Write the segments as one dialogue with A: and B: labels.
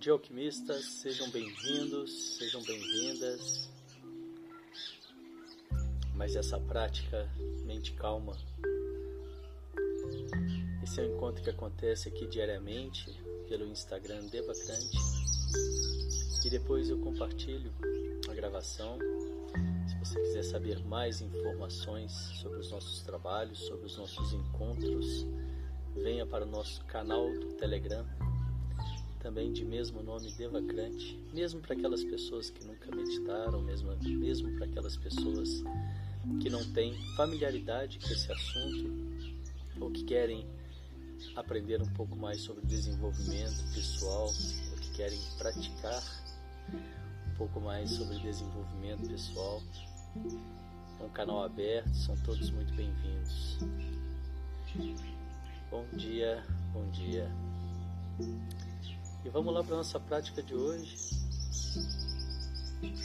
A: Dia, alquimistas, sejam bem-vindos, sejam bem-vindas. Mas essa prática, mente calma, esse é um encontro que acontece aqui diariamente pelo Instagram Devacrante e depois eu compartilho a gravação. Se você quiser saber mais informações sobre os nossos trabalhos, sobre os nossos encontros, venha para o nosso canal do Telegram também de mesmo nome Devacrante, mesmo para aquelas pessoas que nunca meditaram, mesmo, mesmo para aquelas pessoas que não têm familiaridade com esse assunto ou que querem aprender um pouco mais sobre desenvolvimento pessoal ou que querem praticar um pouco mais sobre desenvolvimento pessoal. É um canal aberto, são todos muito bem-vindos. Bom dia, bom dia. E vamos lá para a nossa prática de hoje.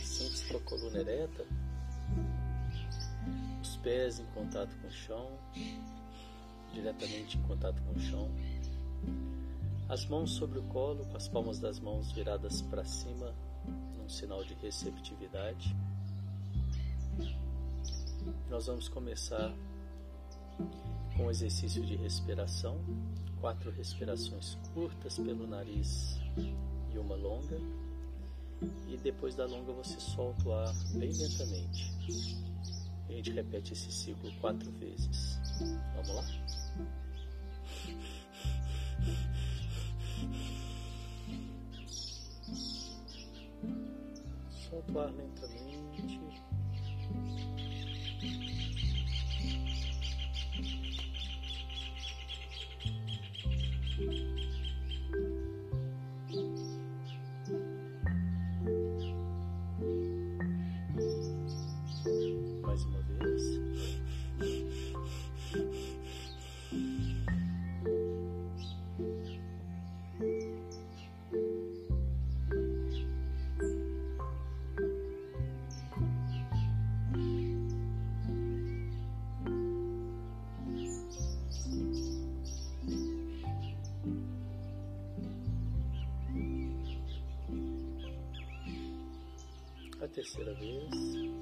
A: Sente-se com a coluna ereta, os pés em contato com o chão, diretamente em contato com o chão, as mãos sobre o colo, com as palmas das mãos viradas para cima, num sinal de receptividade. Nós vamos começar com o exercício de respiração quatro respirações curtas pelo nariz e uma longa. E depois da longa você solta o ar bem lentamente. E a gente repete esse ciclo quatro vezes. Vamos lá? Solta o ar lentamente. Terceira vez.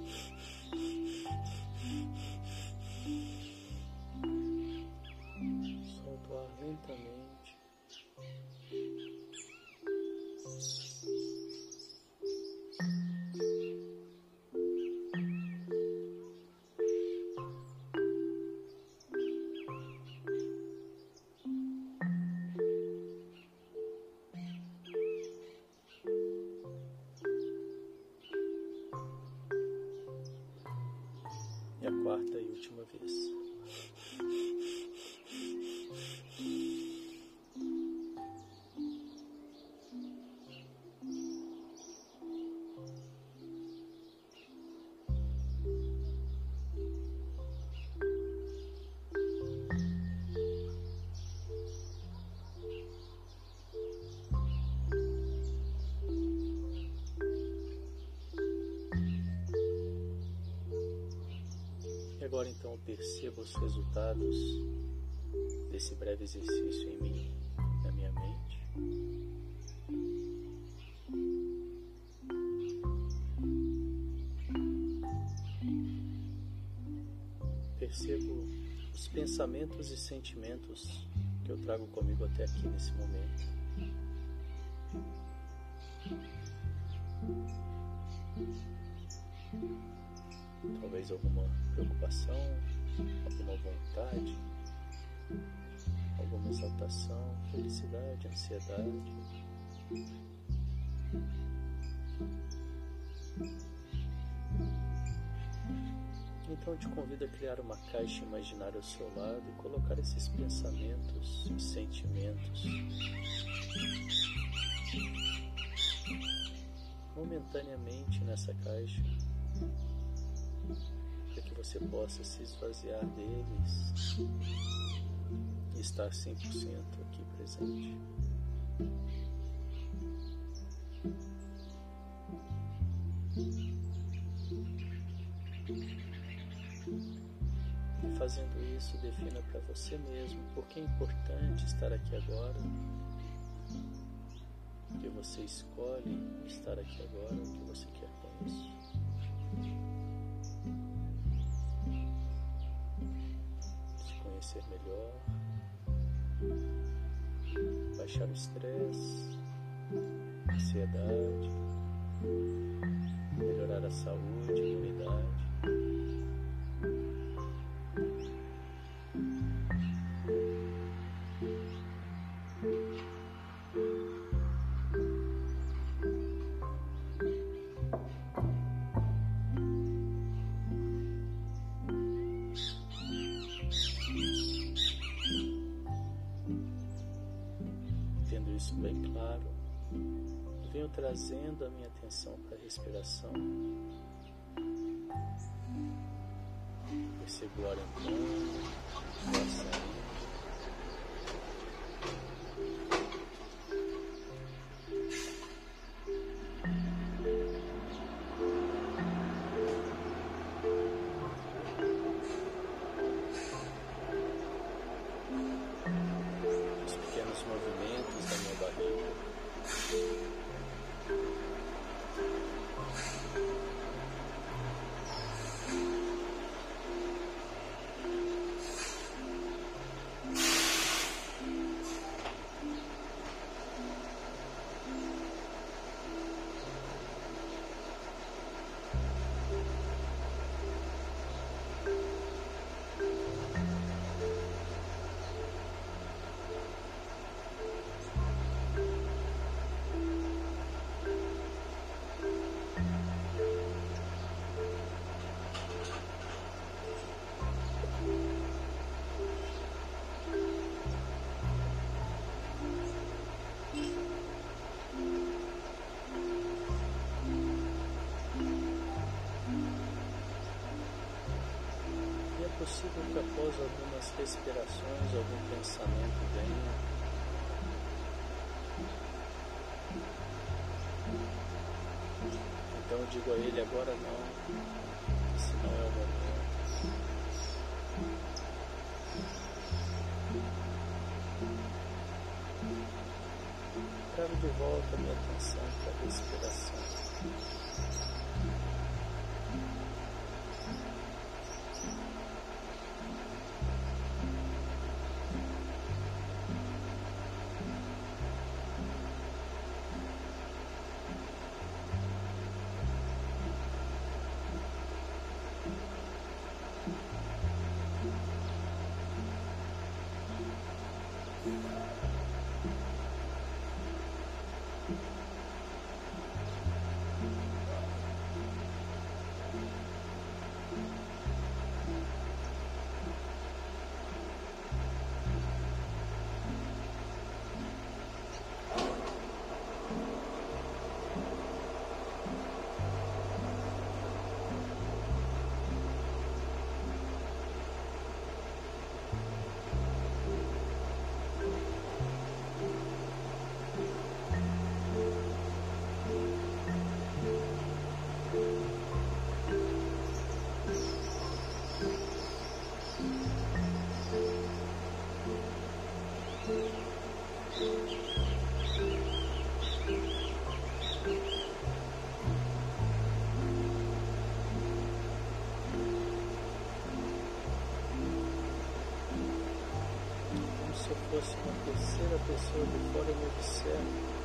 A: Última vez. Então perceba os resultados desse breve exercício em mim, na minha mente. Percebo os pensamentos e sentimentos que eu trago comigo até aqui nesse momento. Alguma preocupação, alguma vontade, alguma exaltação, felicidade, ansiedade. Então eu te convido a criar uma caixa imaginária ao seu lado e colocar esses pensamentos e sentimentos momentaneamente nessa caixa você possa se esvaziar deles e estar 100% aqui presente. E fazendo isso, defina para você mesmo por que é importante estar aqui agora porque você escolhe estar aqui agora, o que você quer com isso. Se conhecer melhor, baixar o estresse, ansiedade, melhorar a saúde, a imunidade. Trazendo a minha atenção para a respiração. Percebo o ar entrando, o ar saindo. Possível que após algumas respirações, algum pensamento venha. Então eu digo a ele agora não, esse não é o momento. Trago de volta a minha atenção para a respiração. Fosse uma terceira pessoa de fora me observa.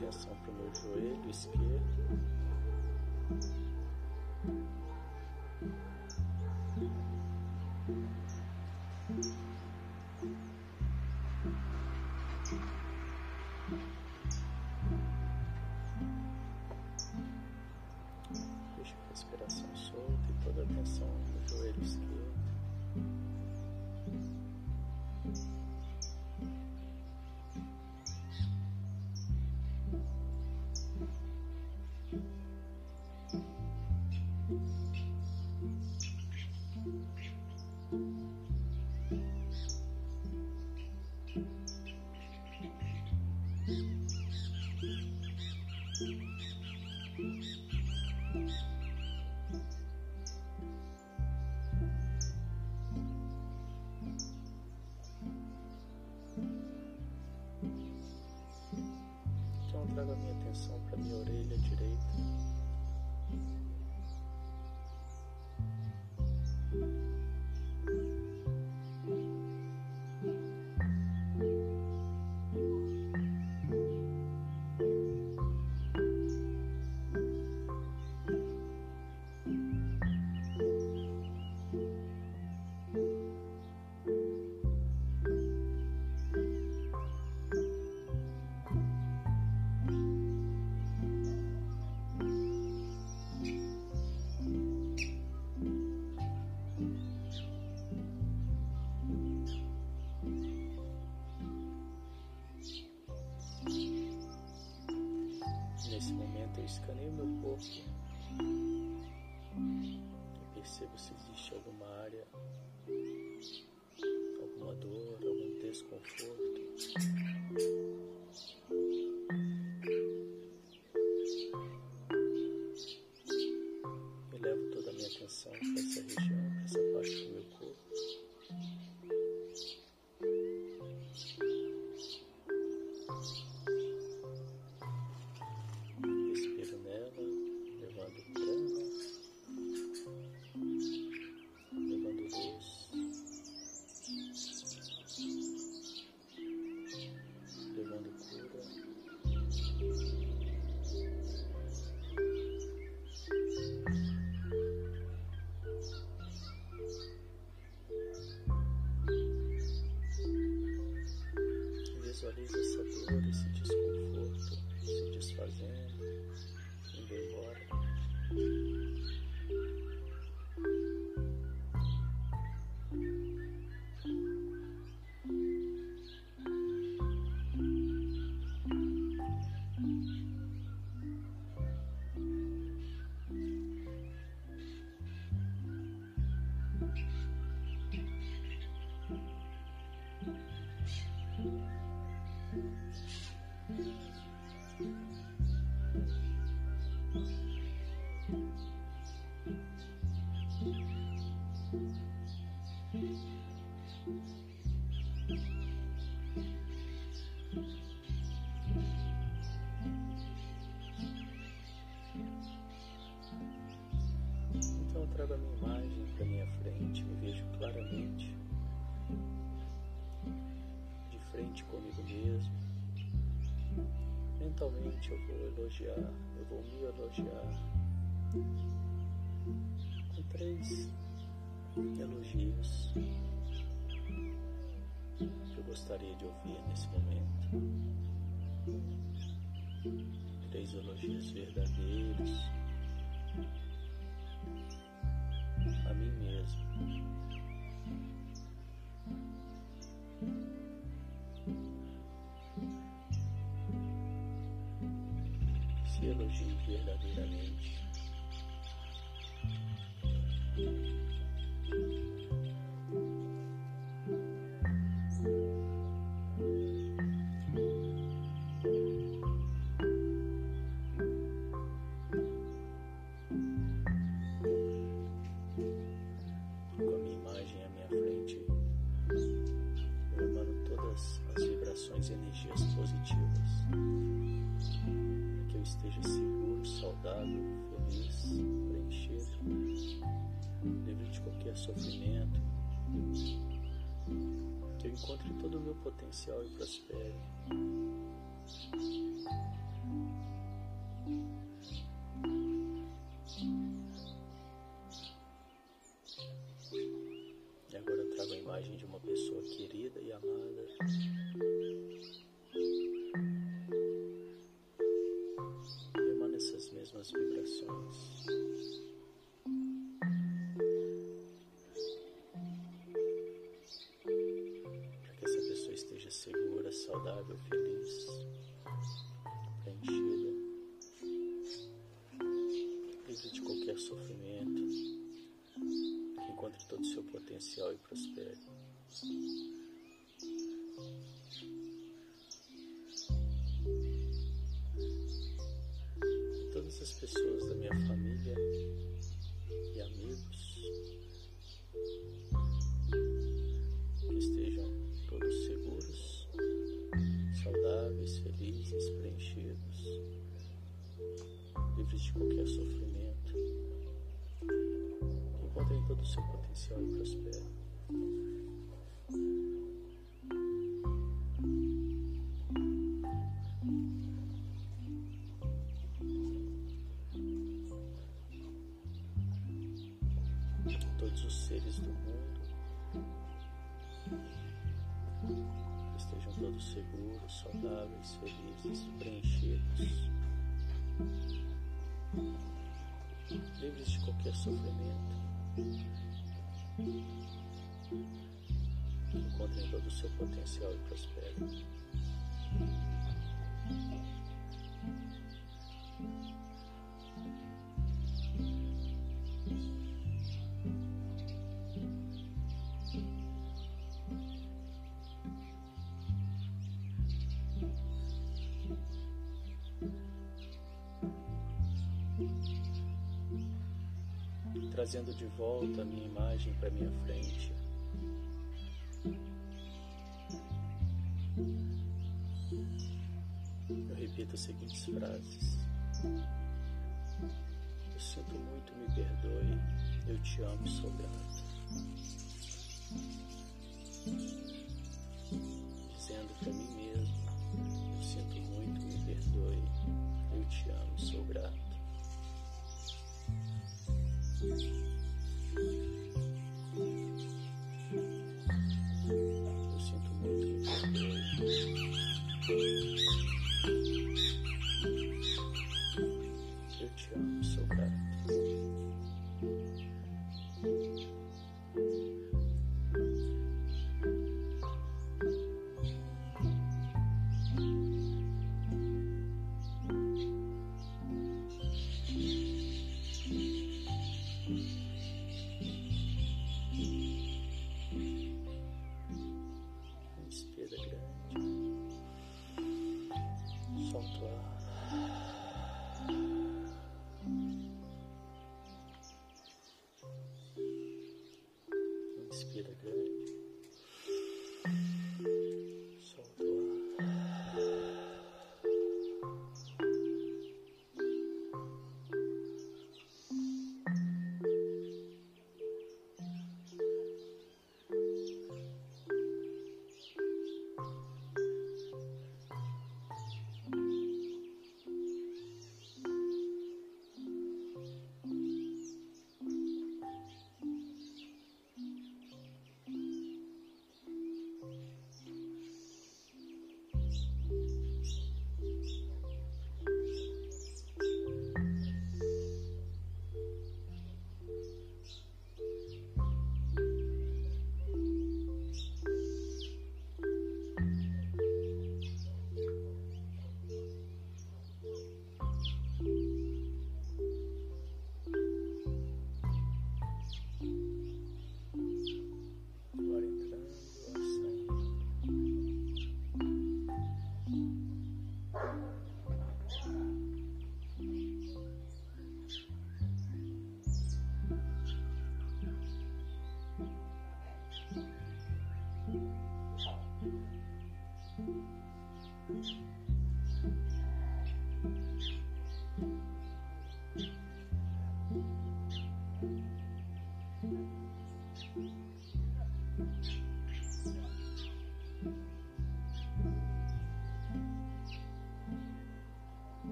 A: Toda a minha atenção para o mi orelha direita. olhando a minha imagem para minha frente, me vejo claramente, de frente comigo mesmo. Mentalmente eu vou elogiar, eu vou me elogiar com três elogios que eu gostaria de ouvir nesse momento. Três elogios verdadeiros. mesmo. seja seguro, saudável, feliz, preenchido, livre de qualquer sofrimento, que eu encontre todo o meu potencial e prospere. Seu potencial e prospere. Todos os seres do mundo estejam todos seguros, saudáveis, felizes, preenchidos, livres de qualquer sofrimento. Encontrem todo o seu potencial e prosperem. Trazendo de volta a minha imagem para minha frente. Eu repito as seguintes frases. Eu sinto muito, me perdoe. Eu te amo, sou grato. Dizendo para mim mesmo, eu sinto muito, me perdoe. Eu te amo, sou grato. Eu Inspira grande. Solta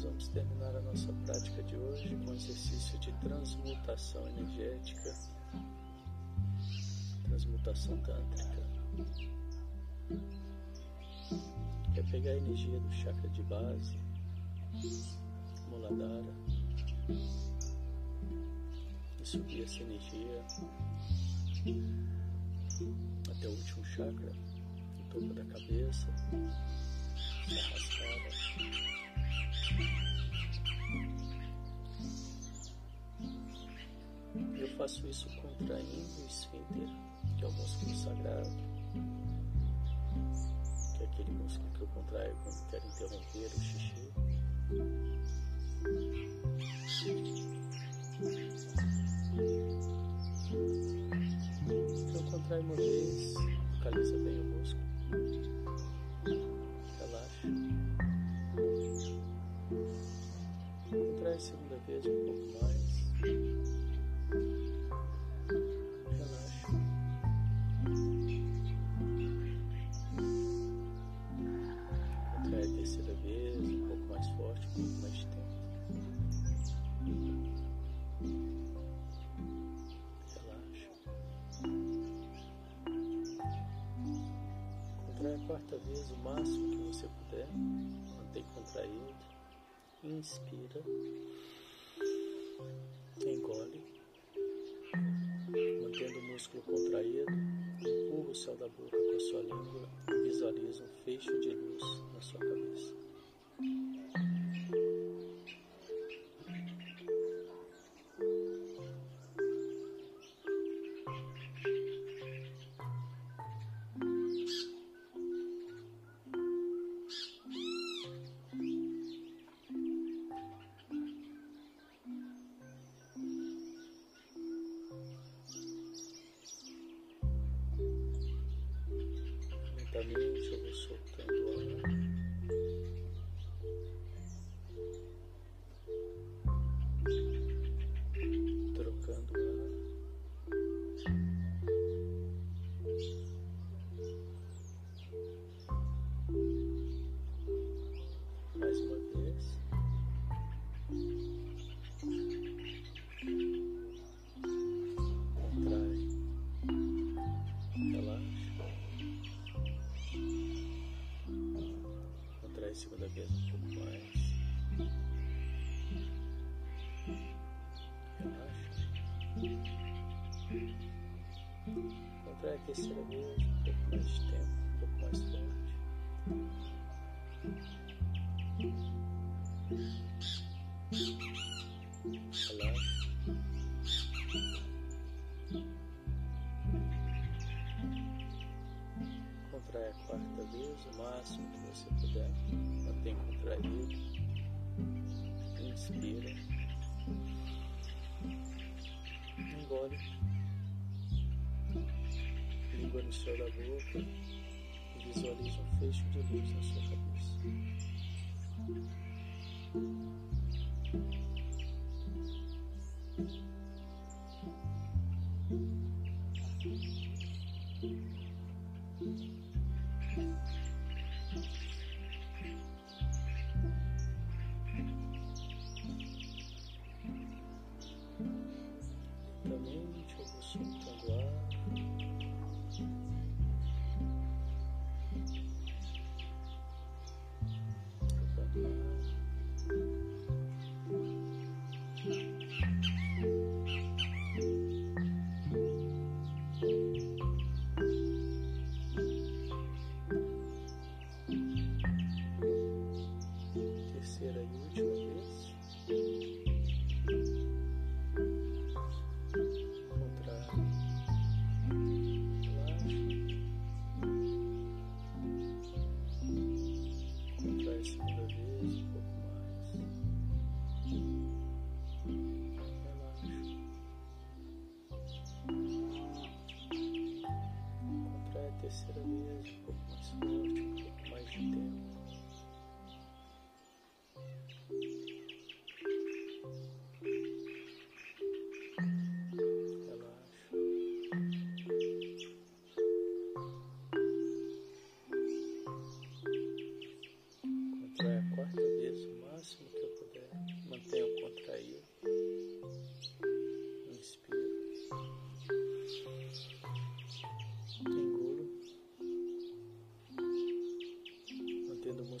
A: Nós vamos terminar a nossa prática de hoje com exercício de transmutação energética, transmutação tântrica. É pegar a energia do chakra de base, Muladhara, e subir essa energia até o último chakra, no topo da cabeça, arrastada. faço isso contraindo o esfíncter, que é o músculo sagrado, que é aquele músculo que eu contraio quando quero interromper o xixi. Então contrai uma vez, localiza bem o músculo, relaxa. Contrai a segunda vez um pouco mais. Visualiza um fecho Contrai a terceira vez um pouco mais de tempo, um pouco mais forte. Relaxa. Contrai a quarta vez, o máximo que você puder. Mantém contraído. Inspira. Engole. Língua no céu da boca. E visualiza um fecho de luz na sua cabeça.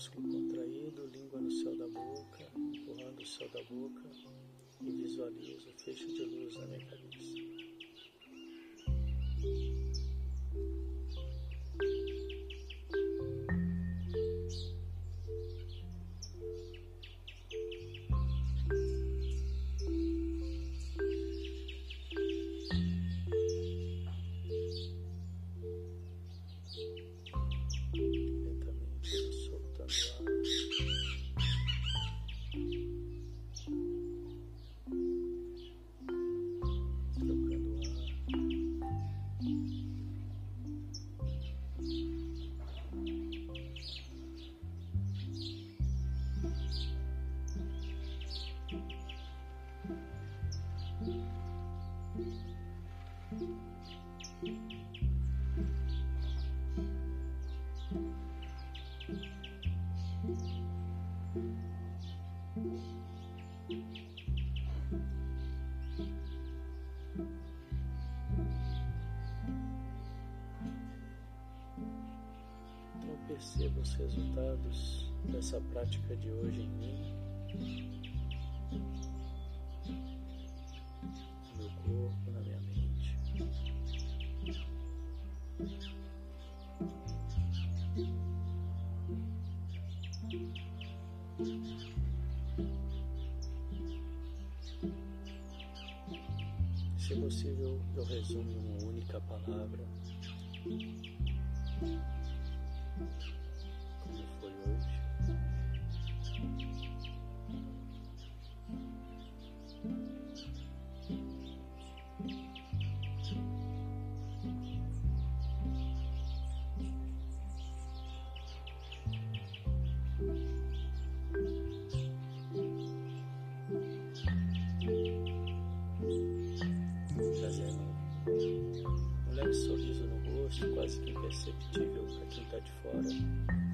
A: Músculo contraído, língua no céu da boca, empurrando o céu da boca e visualizo o fecho de luz na minha cabeça. Perceba os resultados dessa prática de hoje em mim. Imperceptível para quem está de fora.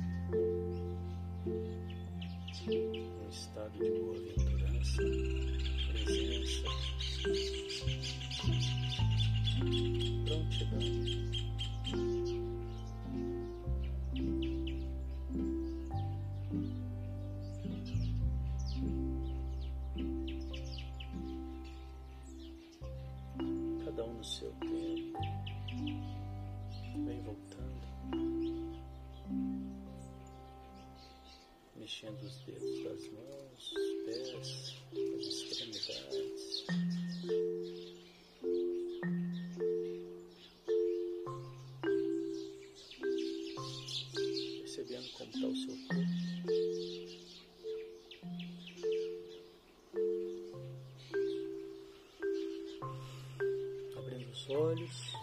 A: Olhos.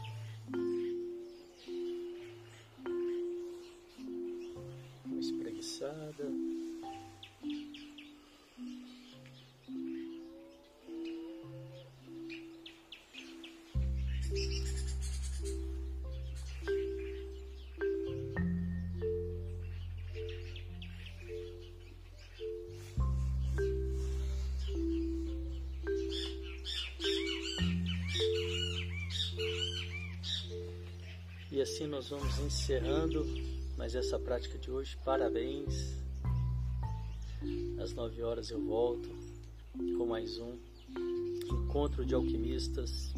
A: Assim nós vamos encerrando mais essa prática de hoje. Parabéns. Às nove horas eu volto com mais um encontro de alquimistas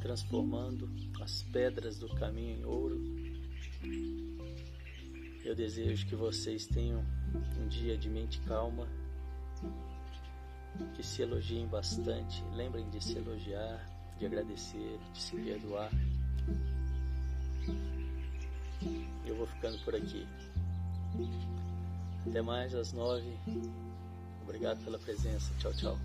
A: transformando as pedras do caminho em ouro. Eu desejo que vocês tenham um dia de mente calma, que se elogiem bastante, lembrem de se elogiar, de agradecer, de se perdoar. Eu vou ficando por aqui. Até mais às nove. Obrigado pela presença. Tchau, tchau.